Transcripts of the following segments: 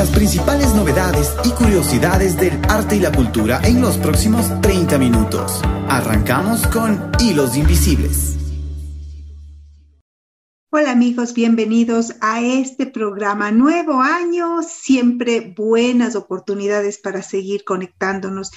las principales novedades y curiosidades del arte y la cultura en los próximos 30 minutos. Arrancamos con Hilos Invisibles. Hola amigos, bienvenidos a este programa. Nuevo año, siempre buenas oportunidades para seguir conectándonos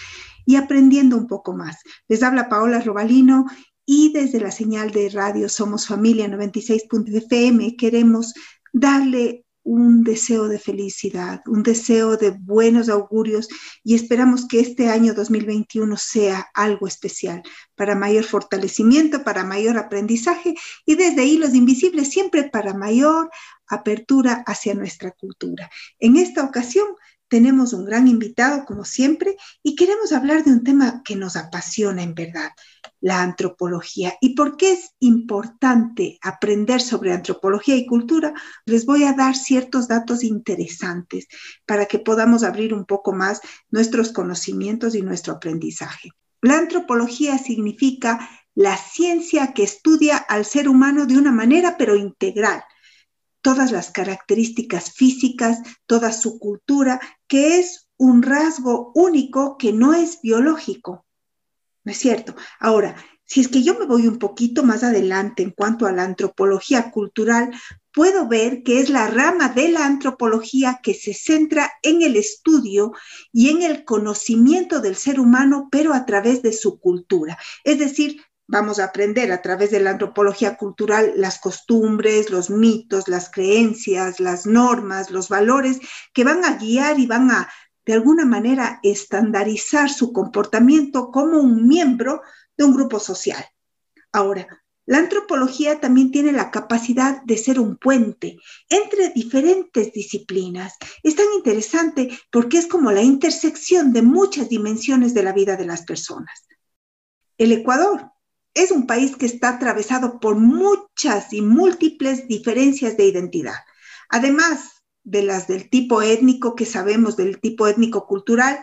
y aprendiendo un poco más. Les habla Paola Robalino y desde la señal de radio Somos Familia 96.fm queremos darle un deseo de felicidad, un deseo de buenos augurios y esperamos que este año 2021 sea algo especial para mayor fortalecimiento, para mayor aprendizaje y desde hilos invisibles siempre para mayor apertura hacia nuestra cultura. En esta ocasión tenemos un gran invitado, como siempre, y queremos hablar de un tema que nos apasiona en verdad, la antropología. ¿Y por qué es importante aprender sobre antropología y cultura? Les voy a dar ciertos datos interesantes para que podamos abrir un poco más nuestros conocimientos y nuestro aprendizaje. La antropología significa la ciencia que estudia al ser humano de una manera pero integral todas las características físicas, toda su cultura, que es un rasgo único que no es biológico. ¿no es cierto? Ahora, si es que yo me voy un poquito más adelante en cuanto a la antropología cultural, puedo ver que es la rama de la antropología que se centra en el estudio y en el conocimiento del ser humano, pero a través de su cultura. Es decir, vamos a aprender a través de la antropología cultural las costumbres, los mitos, las creencias, las normas, los valores que van a guiar y van a de alguna manera estandarizar su comportamiento como un miembro de un grupo social. Ahora, la antropología también tiene la capacidad de ser un puente entre diferentes disciplinas. Es tan interesante porque es como la intersección de muchas dimensiones de la vida de las personas. El Ecuador es un país que está atravesado por muchas y múltiples diferencias de identidad. Además, de las del tipo étnico que sabemos, del tipo étnico cultural,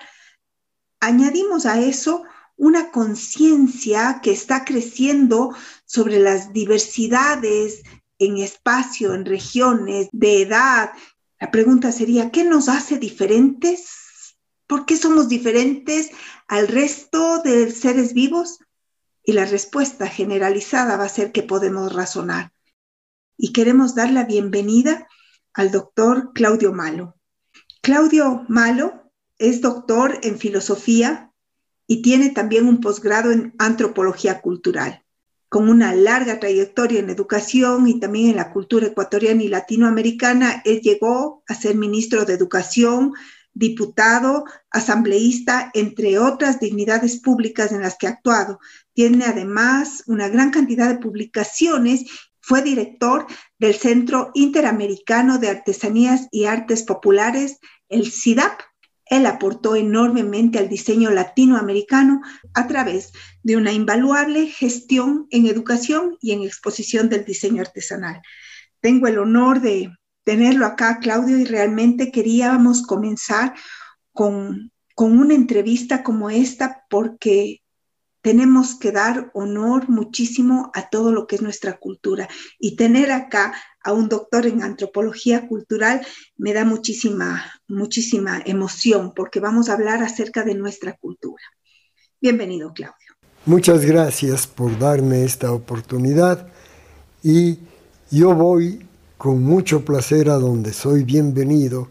añadimos a eso una conciencia que está creciendo sobre las diversidades en espacio, en regiones, de edad. La pregunta sería, ¿qué nos hace diferentes? ¿Por qué somos diferentes al resto de seres vivos? Y la respuesta generalizada va a ser que podemos razonar. Y queremos dar la bienvenida al doctor Claudio Malo. Claudio Malo es doctor en filosofía y tiene también un posgrado en antropología cultural, con una larga trayectoria en educación y también en la cultura ecuatoriana y latinoamericana. Él llegó a ser ministro de Educación, diputado, asambleísta, entre otras dignidades públicas en las que ha actuado. Tiene además una gran cantidad de publicaciones fue director del Centro Interamericano de Artesanías y Artes Populares, el CIDAP. Él aportó enormemente al diseño latinoamericano a través de una invaluable gestión en educación y en exposición del diseño artesanal. Tengo el honor de tenerlo acá, Claudio, y realmente queríamos comenzar con, con una entrevista como esta porque tenemos que dar honor muchísimo a todo lo que es nuestra cultura. Y tener acá a un doctor en antropología cultural me da muchísima, muchísima emoción porque vamos a hablar acerca de nuestra cultura. Bienvenido, Claudio. Muchas gracias por darme esta oportunidad y yo voy con mucho placer a donde soy bienvenido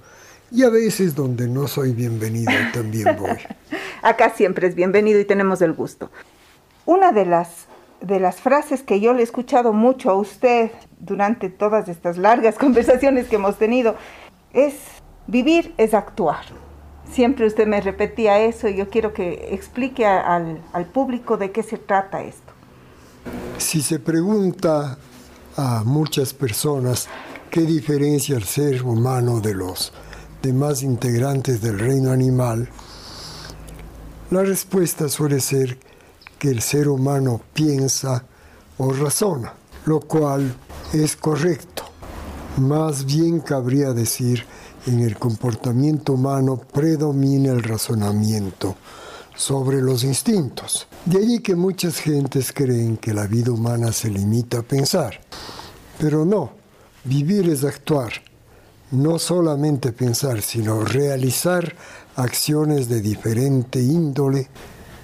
y a veces donde no soy bienvenido también voy. Acá siempre es bienvenido y tenemos el gusto. Una de las, de las frases que yo le he escuchado mucho a usted durante todas estas largas conversaciones que hemos tenido es vivir es actuar. Siempre usted me repetía eso y yo quiero que explique al, al público de qué se trata esto. Si se pregunta a muchas personas qué diferencia el ser humano de los demás integrantes del reino animal, la respuesta suele ser que el ser humano piensa o razona, lo cual es correcto. Más bien cabría decir, en el comportamiento humano predomina el razonamiento sobre los instintos. De allí que muchas gentes creen que la vida humana se limita a pensar. Pero no, vivir es actuar. no solamente pensar, sino realizar acciones de diferente índole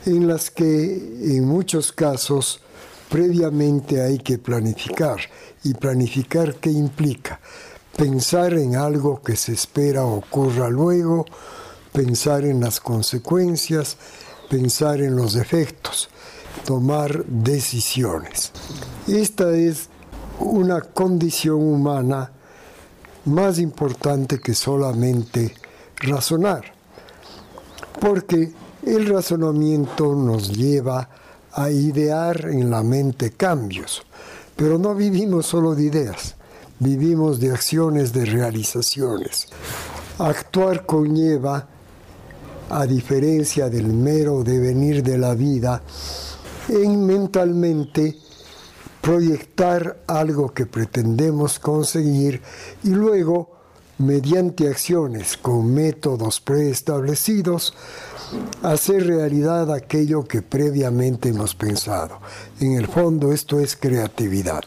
en las que en muchos casos previamente hay que planificar. ¿Y planificar qué implica? Pensar en algo que se espera ocurra luego, pensar en las consecuencias, pensar en los efectos, tomar decisiones. Esta es una condición humana más importante que solamente razonar, porque el razonamiento nos lleva a idear en la mente cambios, pero no vivimos solo de ideas, vivimos de acciones, de realizaciones. Actuar conlleva, a diferencia del mero devenir de la vida, en mentalmente proyectar algo que pretendemos conseguir y luego, mediante acciones con métodos preestablecidos, hacer realidad aquello que previamente hemos pensado. En el fondo esto es creatividad.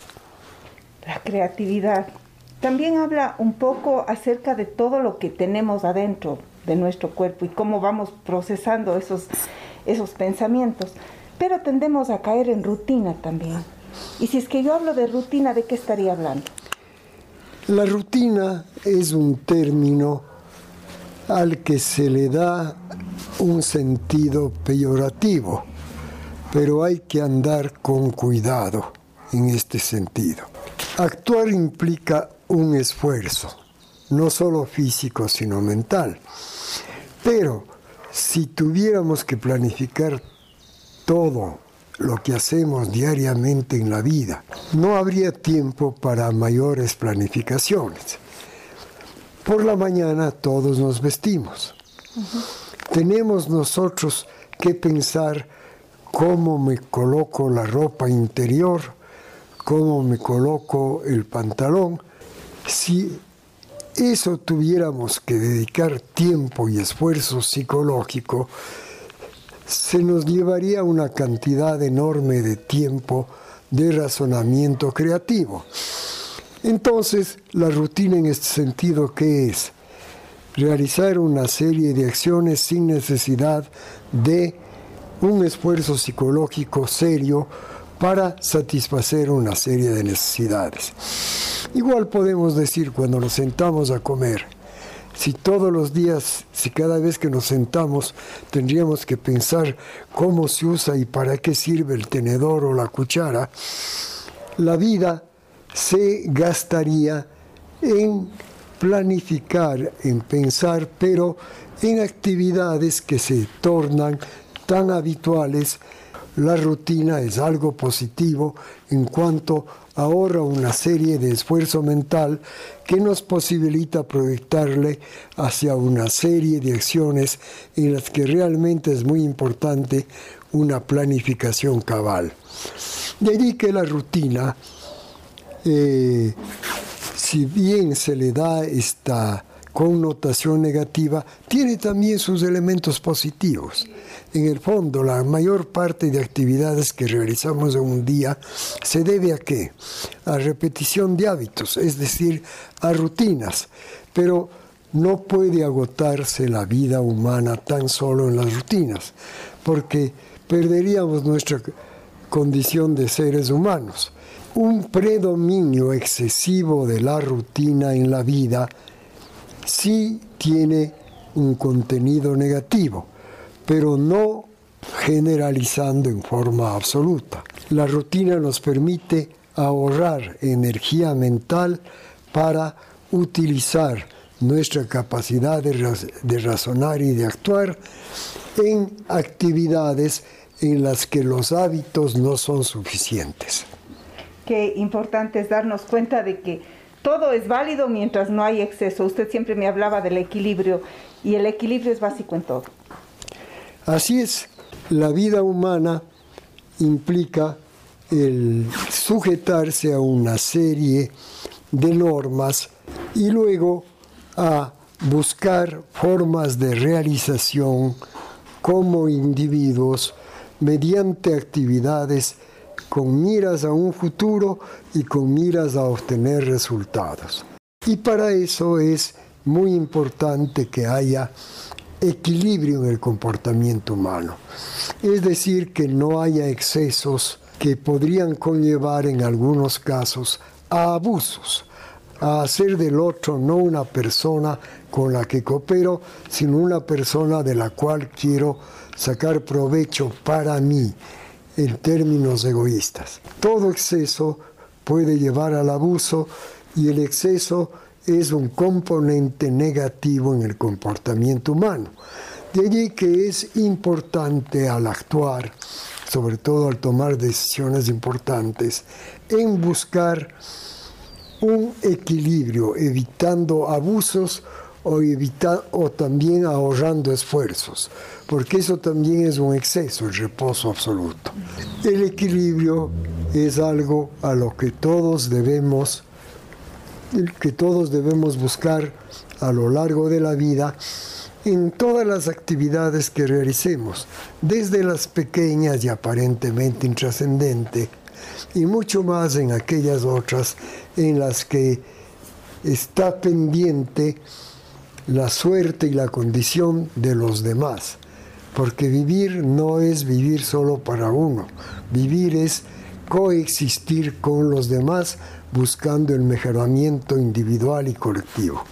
La creatividad. También habla un poco acerca de todo lo que tenemos adentro de nuestro cuerpo y cómo vamos procesando esos, esos pensamientos. Pero tendemos a caer en rutina también. Y si es que yo hablo de rutina, ¿de qué estaría hablando? La rutina es un término al que se le da un sentido peyorativo, pero hay que andar con cuidado en este sentido. Actuar implica un esfuerzo, no solo físico, sino mental. Pero si tuviéramos que planificar todo lo que hacemos diariamente en la vida. No habría tiempo para mayores planificaciones. Por la mañana todos nos vestimos. Tenemos nosotros que pensar cómo me coloco la ropa interior, cómo me coloco el pantalón. Si eso tuviéramos que dedicar tiempo y esfuerzo psicológico, se nos llevaría una cantidad enorme de tiempo de razonamiento creativo. Entonces, la rutina en este sentido, ¿qué es? Realizar una serie de acciones sin necesidad de un esfuerzo psicológico serio para satisfacer una serie de necesidades. Igual podemos decir cuando nos sentamos a comer, si todos los días, si cada vez que nos sentamos tendríamos que pensar cómo se usa y para qué sirve el tenedor o la cuchara, la vida se gastaría en planificar, en pensar, pero en actividades que se tornan tan habituales la rutina es algo positivo en cuanto ahorra una serie de esfuerzo mental que nos posibilita proyectarle hacia una serie de acciones en las que realmente es muy importante una planificación cabal. De allí que la rutina, eh, si bien se le da esta connotación negativa, tiene también sus elementos positivos. En el fondo, la mayor parte de actividades que realizamos en un día se debe a qué? A repetición de hábitos, es decir, a rutinas. Pero no puede agotarse la vida humana tan solo en las rutinas, porque perderíamos nuestra condición de seres humanos. Un predominio excesivo de la rutina en la vida sí tiene un contenido negativo pero no generalizando en forma absoluta. La rutina nos permite ahorrar energía mental para utilizar nuestra capacidad de, razonar y de actuar en actividades en las que los hábitos no son suficientes. Qué importante es darnos cuenta de que todo es válido mientras no hay exceso. Usted siempre me hablaba del equilibrio y el equilibrio es básico en todo. Así es, la vida humana implica el sujetarse a una serie de normas y luego a buscar formas de realización como individuos mediante actividades con miras a un futuro y con miras a obtener resultados. Y para eso es muy importante que haya equilibrio en el comportamiento humano. Es decir, que no haya excesos que podrían conllevar en algunos casos a abusos, a hacer del otro no una persona con la que coopero, sino una persona de la cual quiero sacar provecho para mí en términos egoístas. Todo exceso puede llevar al abuso y el exceso es un componente negativo en el comportamiento humano. De allí que es importante al actuar, sobre todo al tomar decisiones importantes, en buscar un equilibrio, evitando abusos o, o también ahorrando esfuerzos, porque eso también es un exceso, el reposo absoluto. El equilibrio es algo a lo que todos debemos que todos debemos buscar a lo largo de la vida en todas las actividades que realicemos, desde las pequeñas y aparentemente intrascendentes, y mucho más en aquellas otras en las que está pendiente la suerte y la condición de los demás. Porque vivir no es vivir solo para uno, vivir es coexistir con los demás buscando el mejoramiento individual y colectivo.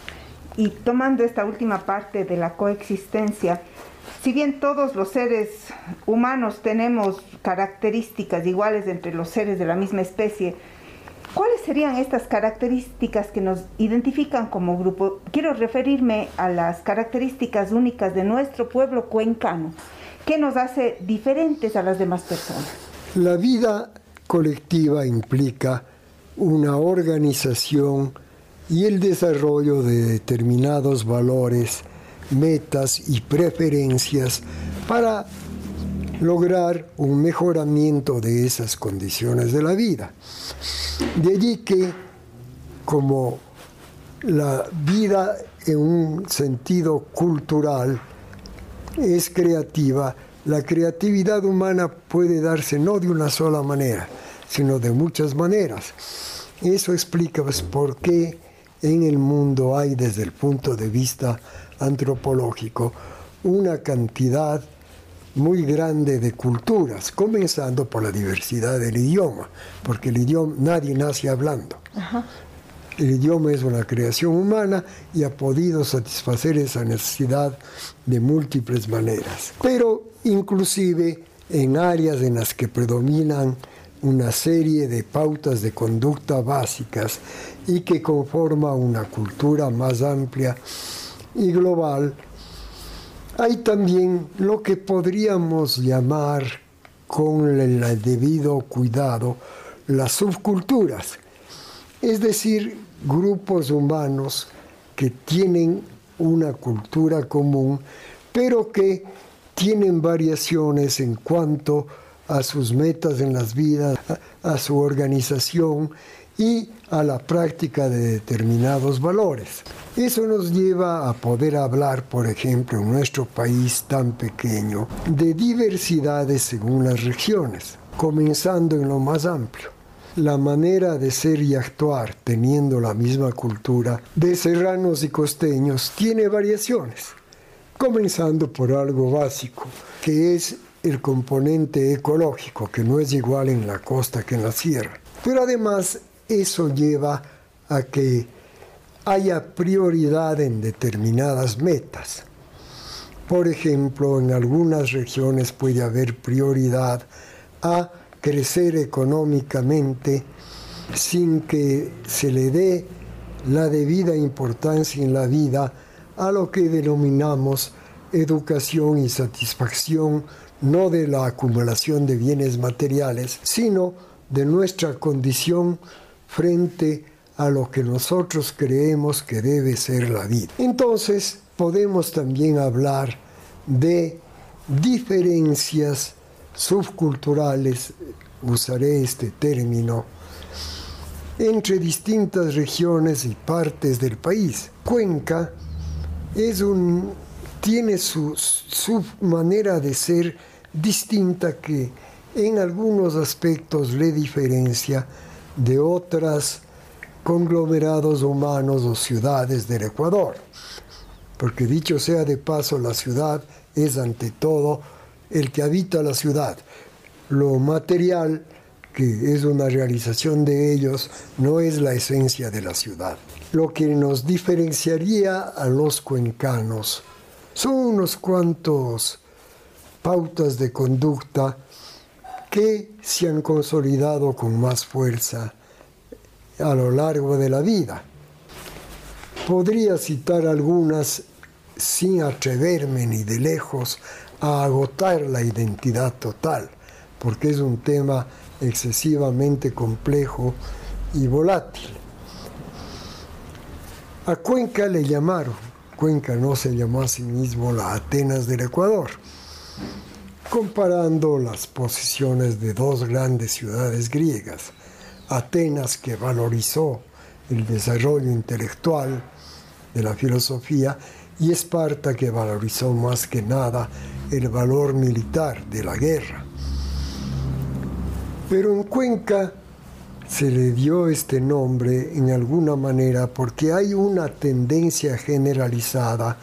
Y tomando esta última parte de la coexistencia, si bien todos los seres humanos tenemos características iguales entre los seres de la misma especie, ¿cuáles serían estas características que nos identifican como grupo? Quiero referirme a las características únicas de nuestro pueblo cuencano. ¿Qué nos hace diferentes a las demás personas? La vida colectiva implica una organización y el desarrollo de determinados valores, metas y preferencias para lograr un mejoramiento de esas condiciones de la vida. De allí que como la vida en un sentido cultural es creativa, la creatividad humana puede darse no de una sola manera, sino de muchas maneras. Eso explica pues, por qué en el mundo hay desde el punto de vista antropológico una cantidad muy grande de culturas, comenzando por la diversidad del idioma, porque el idioma nadie nace hablando. El idioma es una creación humana y ha podido satisfacer esa necesidad de múltiples maneras. Pero inclusive en áreas en las que predominan una serie de pautas de conducta básicas y que conforma una cultura más amplia y global, hay también lo que podríamos llamar con el debido cuidado las subculturas, es decir, grupos humanos que tienen una cultura común, pero que tienen variaciones en cuanto a sus metas en las vidas, a su organización y a la práctica de determinados valores. Eso nos lleva a poder hablar, por ejemplo, en nuestro país tan pequeño, de diversidades según las regiones, comenzando en lo más amplio. La manera de ser y actuar teniendo la misma cultura de serranos y costeños tiene variaciones, comenzando por algo básico, que es el componente ecológico, que no es igual en la costa que en la sierra. Pero además eso lleva a que haya prioridad en determinadas metas. Por ejemplo, en algunas regiones puede haber prioridad a crecer económicamente sin que se le dé la debida importancia en la vida a lo que denominamos educación y satisfacción no de la acumulación de bienes materiales, sino de nuestra condición frente a lo que nosotros creemos que debe ser la vida. Entonces, podemos también hablar de diferencias subculturales, usaré este término, entre distintas regiones y partes del país. Cuenca tiene su, manera de ser distinta que en algunos aspectos le diferencia de otras conglomerados humanos o ciudades del Ecuador. Porque dicho sea de paso, la ciudad es ante todo el que habita la ciudad. Lo material, que es una realización de ellos, no es la esencia de la ciudad. Lo que nos diferenciaría a los cuencanos son unos cuantos pautas de conducta que se han consolidado con más fuerza a lo largo de la vida. Podría citar algunas sin atreverme ni de lejos a agotar la identidad total, porque es un tema excesivamente complejo y volátil. A Cuenca le llamaron, Cuenca no se llamó a sí mismo la Atenas del Ecuador, comparando las posiciones de dos grandes ciudades griegas, Atenas que valorizó el desarrollo intelectual de la filosofía y Esparta que valorizó más que nada el valor militar de la guerra. Pero en Cuenca se le dio este nombre en alguna manera porque hay una tendencia generalizada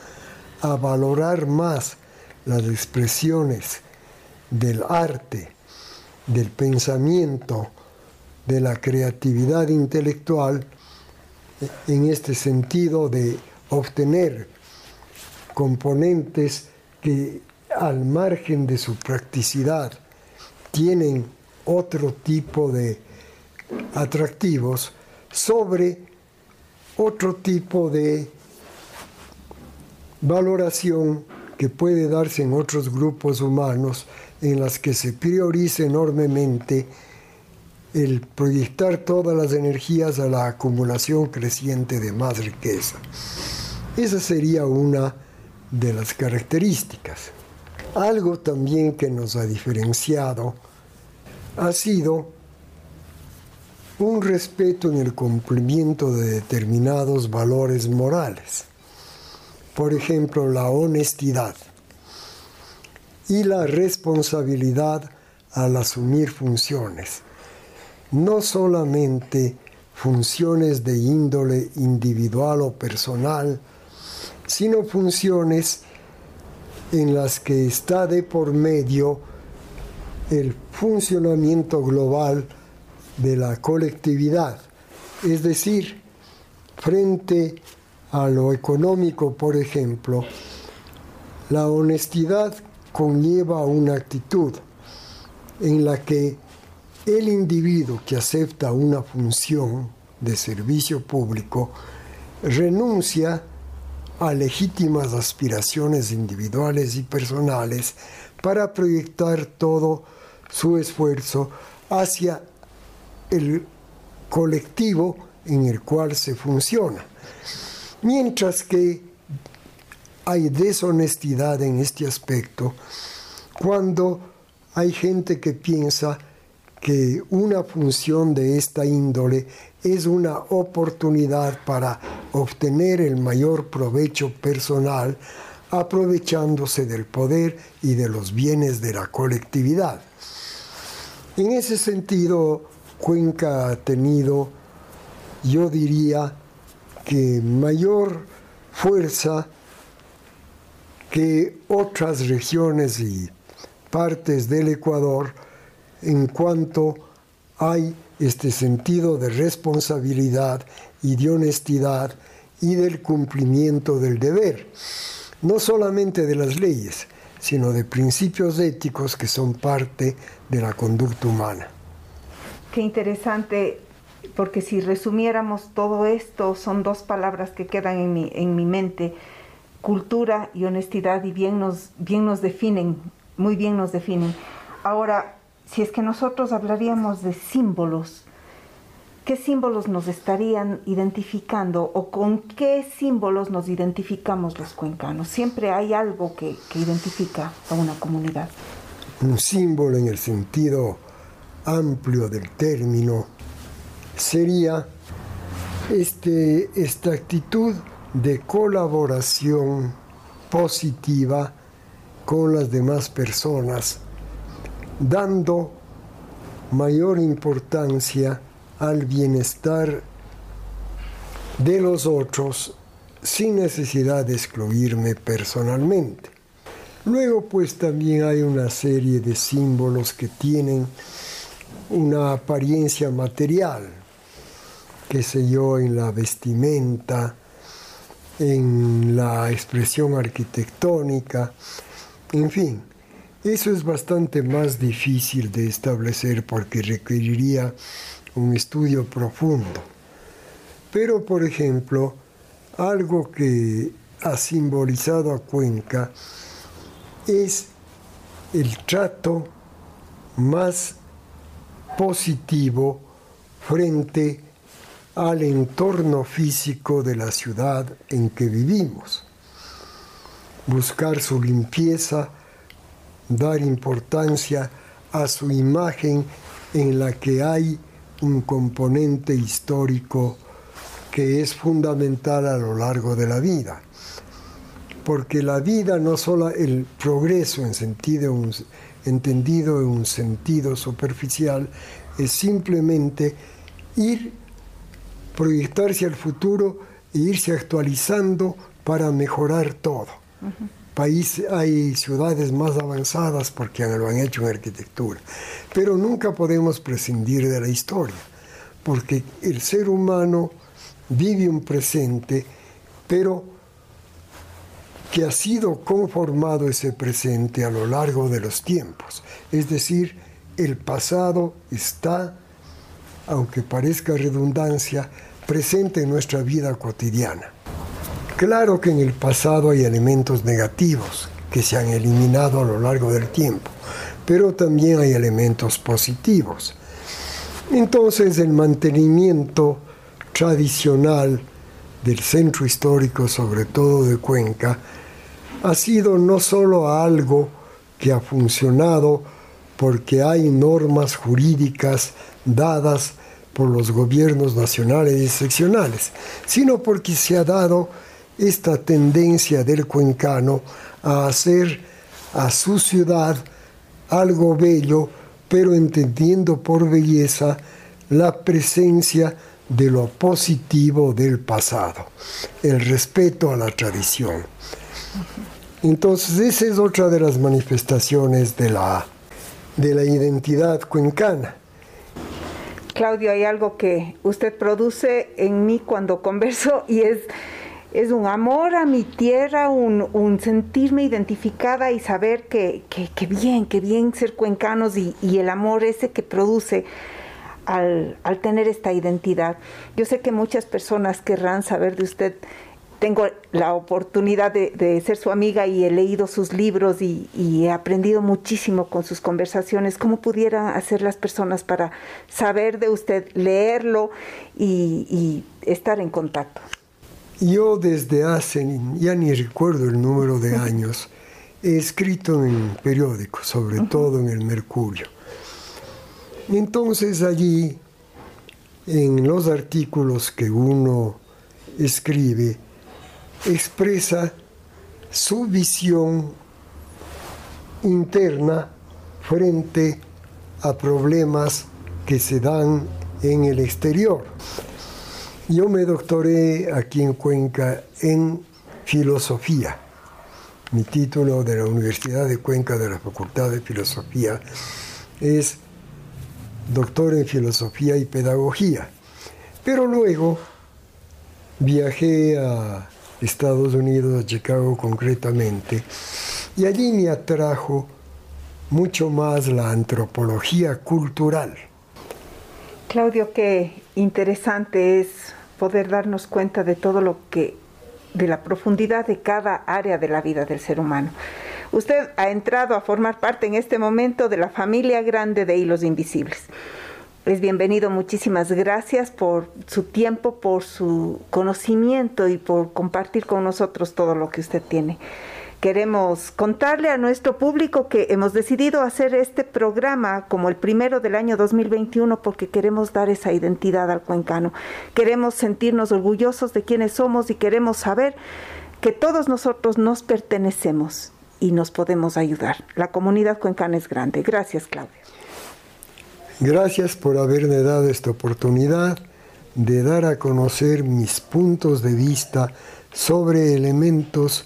a valorar más las expresiones del arte, del pensamiento, de la creatividad intelectual, en este sentido de obtener componentes que al margen de su practicidad tienen otro tipo de atractivos sobre otro tipo de valoración que puede darse en otros grupos humanos en las que se prioriza enormemente el proyectar todas las energías a la acumulación creciente de más riqueza. Esa sería una de las características. Algo también que nos ha diferenciado ha sido un respeto en el cumplimiento de determinados valores morales. Por ejemplo, la honestidad y la responsabilidad al asumir funciones. No solamente funciones de índole individual o personal, sino funciones en las que está de por medio el funcionamiento global de la colectividad. Es decir, frente a lo económico, por ejemplo, la honestidad conlleva una actitud en la que el individuo que acepta una función de servicio público renuncia a legítimas aspiraciones individuales y personales para proyectar todo su esfuerzo hacia el colectivo en el cual se funciona. Mientras que hay deshonestidad en este aspecto cuando hay gente que piensa que una función de esta índole es una oportunidad para obtener el mayor provecho personal aprovechándose del poder y de los bienes de la colectividad. En ese sentido, Cuenca ha tenido, yo diría, que mayor fuerza que otras regiones y partes del Ecuador en cuanto hay este sentido de responsabilidad y de honestidad y del cumplimiento del deber, no solamente de las leyes, sino de principios éticos que son parte de la conducta humana. Qué interesante, porque si resumiéramos todo esto, son dos palabras que quedan en mi, en mi mente, cultura y honestidad, y bien nos, bien nos definen, muy bien nos definen. Ahora, si es que nosotros hablaríamos de símbolos, ¿qué símbolos nos estarían identificando o con qué símbolos nos identificamos los cuencanos? Siempre hay algo que, identifica a una comunidad. Un símbolo en el sentido amplio del término sería este, esta actitud de colaboración positiva con las demás personas, dando mayor importancia al bienestar de los otros sin necesidad de excluirme personalmente. Luego pues también hay una serie de símbolos que tienen una apariencia material, qué sé yo, en la vestimenta, en la expresión arquitectónica, en fin, eso es bastante más difícil de establecer porque requeriría un estudio profundo. Pero, por ejemplo, algo que ha simbolizado a Cuenca es el trato más positivo frente al entorno físico de la ciudad en que vivimos. Buscar su limpieza, dar importancia a su imagen en la que hay un componente histórico que es fundamental a lo largo de la vida. Porque la vida no solo el progreso en sentido, entendido en un sentido superficial, es simplemente ir, proyectarse al futuro e irse actualizando para mejorar todo. hay ciudades más avanzadas porque lo han hecho en arquitectura, pero nunca podemos prescindir de la historia, porque el ser humano vive un presente, pero que ha sido conformado ese presente a lo largo de los tiempos. Es decir, el pasado está, aunque parezca redundancia, presente en nuestra vida cotidiana. Claro que en el pasado hay elementos negativos que se han eliminado a lo largo del tiempo, pero también hay elementos positivos. Entonces el mantenimiento tradicional del centro histórico, sobre todo de Cuenca, ha sido no solo algo que ha funcionado porque hay normas jurídicas dadas por los gobiernos nacionales y seccionales, sino porque se ha dado esta tendencia del cuencano a hacer a su ciudad algo bello, pero entendiendo por belleza la presencia de lo positivo del pasado, el respeto a la tradición. Entonces, esa es otra de las manifestaciones de la, de la identidad cuencana. Claudio, hay algo que usted produce en mí cuando converso y es, es un amor a mi tierra, un, sentirme identificada y saber que, que, bien, que bien ser cuencanos y, y el amor ese que produce al, tener esta identidad. Yo sé que muchas personas querrán saber de usted. Tengo la oportunidad de, ser su amiga y he leído sus libros y, he aprendido muchísimo con sus conversaciones. ¿Cómo pudieran hacer las personas para saber de usted, leerlo y, estar en contacto? Yo desde hace, ya ni recuerdo el número de años, he escrito en periódicos, sobre todo en el Mercurio. Entonces allí, en los artículos que uno escribe, expresa su visión interna frente a problemas que se dan en el exterior. Yo me doctoré aquí en Cuenca en filosofía. Mi título de la Universidad de Cuenca de la Facultad de Filosofía es doctor en filosofía y pedagogía. Pero luego viajé a Estados Unidos, Chicago concretamente, y allí me atrajo mucho más la antropología cultural. Claudio, qué interesante es poder darnos cuenta de todo lo que, de la profundidad de cada área de la vida del ser humano. Usted ha entrado a formar parte en este momento de la familia grande de Hilos Invisibles. Es bienvenido, muchísimas gracias por su tiempo, por su conocimiento y por compartir con nosotros todo lo que usted tiene. Queremos contarle a nuestro público que hemos decidido hacer este programa como el primero del año 2021 porque queremos dar esa identidad al cuencano. Queremos sentirnos orgullosos de quienes somos y queremos saber que todos nosotros nos pertenecemos y nos podemos ayudar. La comunidad cuencana es grande. Gracias, Claudia. Gracias por haberme dado esta oportunidad de dar a conocer mis puntos de vista sobre elementos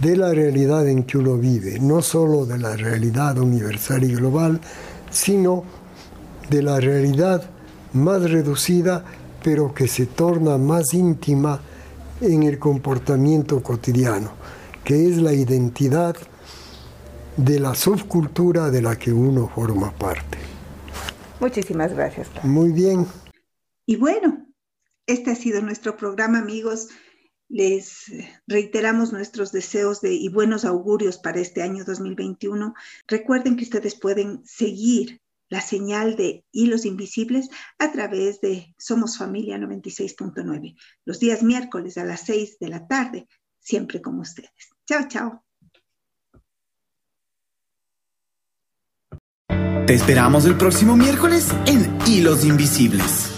de la realidad en que uno vive, no solo de la realidad universal y global, sino de la realidad más reducida, pero que se torna más íntima en el comportamiento cotidiano, que es la identidad de la subcultura de la que uno forma parte. Muchísimas gracias. Muy bien. Y bueno, este ha sido nuestro programa, amigos. Les reiteramos nuestros deseos de, y buenos augurios para este año 2021. Recuerden que ustedes pueden seguir la señal de Hilos Invisibles a través de Somos Familia 96.9, los días miércoles a las 6 de la tarde, siempre con ustedes. Chao, chao. Te esperamos el próximo miércoles en Hilos Invisibles.